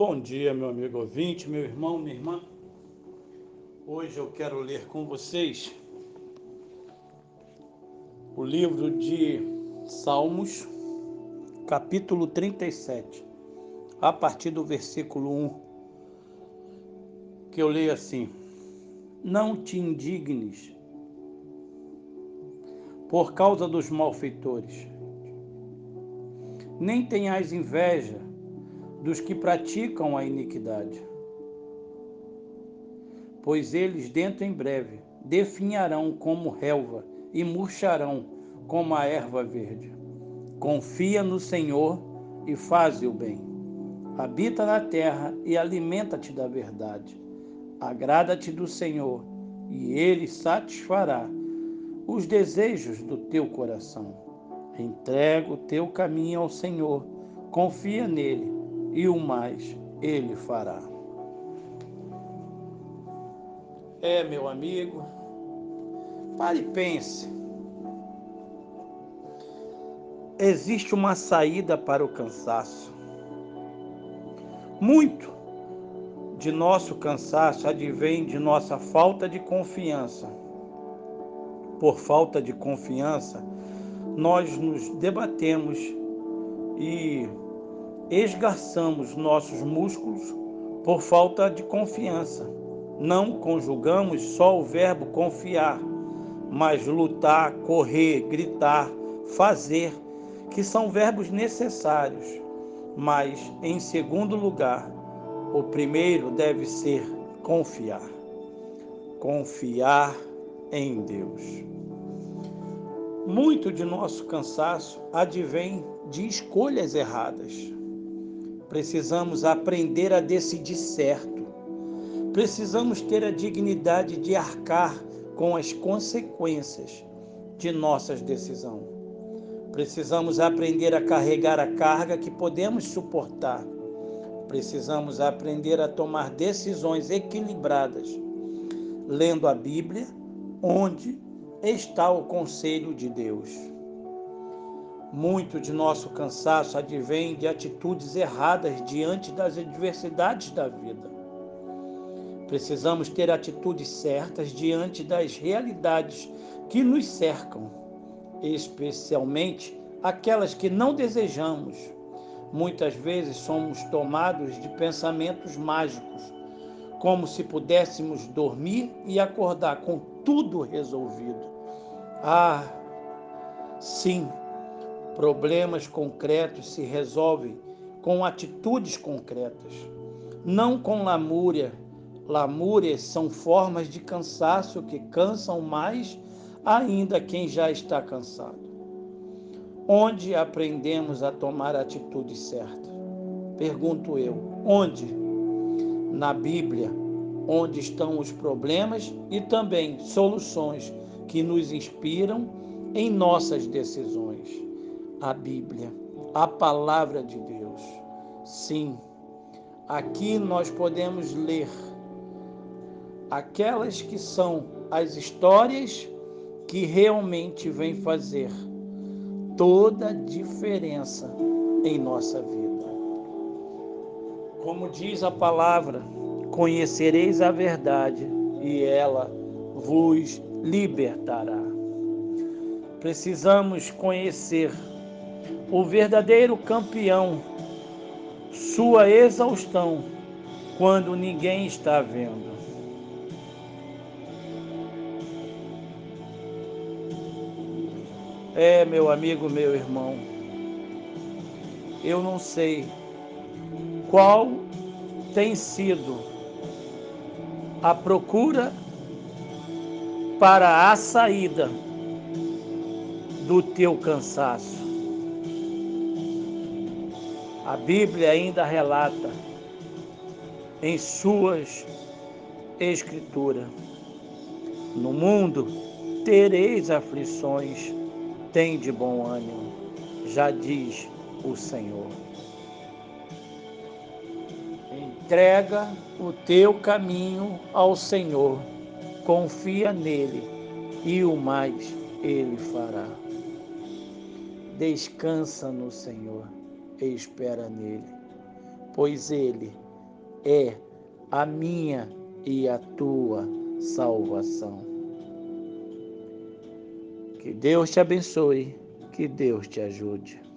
Bom dia, meu amigo ouvinte, meu irmão, minha irmã. Hoje eu quero ler com vocês o livro de Salmos, capítulo 37, a partir do versículo 1, que eu leio assim: Não te indignes por causa dos malfeitores, nem tenhas inveja dos que praticam a iniquidade. Pois eles, dentro em breve, definharão como relva e murcharão como a erva verde. Confia no Senhor e faze o bem. Habita na terra e alimenta-te da verdade. Agrada-te do Senhor e ele satisfará os desejos do teu coração. Entrega o teu caminho ao Senhor, confia nele e o mais ele fará. É, meu amigo, pare e pense. Existe uma saída para o cansaço. Muito de nosso cansaço advém de nossa falta de confiança. Por falta de confiança, nós nos debatemos e esgarçamos nossos músculos por falta de confiança. Não conjugamos só o verbo confiar, mas lutar, correr, gritar, fazer, que são verbos necessários. Mas, em segundo lugar, o primeiro deve ser confiar. Confiar em Deus. Muito de nosso cansaço advém de escolhas erradas. Precisamos aprender a decidir certo. Precisamos ter a dignidade de arcar com as consequências de nossas decisões. Precisamos aprender a carregar a carga que podemos suportar. Precisamos aprender a tomar decisões equilibradas, lendo a Bíblia, onde está o conselho de Deus. Muito de nosso cansaço advém de atitudes erradas diante das adversidades da vida. Precisamos ter atitudes certas diante das realidades que nos cercam, especialmente aquelas que não desejamos. Muitas vezes somos tomados de pensamentos mágicos, como se pudéssemos dormir e acordar com tudo resolvido. Ah, sim, Problemas concretos se resolvem com atitudes concretas, não com lamúria. Lamúrias são formas de cansaço que cansam mais ainda quem já está cansado. Onde aprendemos a tomar a atitude certa? Pergunto eu, onde? Na Bíblia, onde estão os problemas e também soluções que nos inspiram em nossas decisões a Bíblia, a palavra de Deus. Sim, aqui nós podemos ler aquelas que são as histórias que realmente vêm fazer toda a diferença em nossa vida. Como diz a palavra, conhecereis a verdade e ela vos libertará. Precisamos conhecer o verdadeiro campeão, sua exaustão, quando ninguém está vendo. É, meu amigo, meu irmão, eu não sei qual tem sido a procura para a saída do teu cansaço. A Bíblia ainda relata em suas escrituras: No mundo tereis aflições, tem de bom ânimo, já diz o Senhor. Entrega o teu caminho ao Senhor, confia nele e o mais ele fará. Descansa no Senhor e espera nele, pois ele é a minha e a tua salvação. Que Deus te abençoe, que Deus te ajude.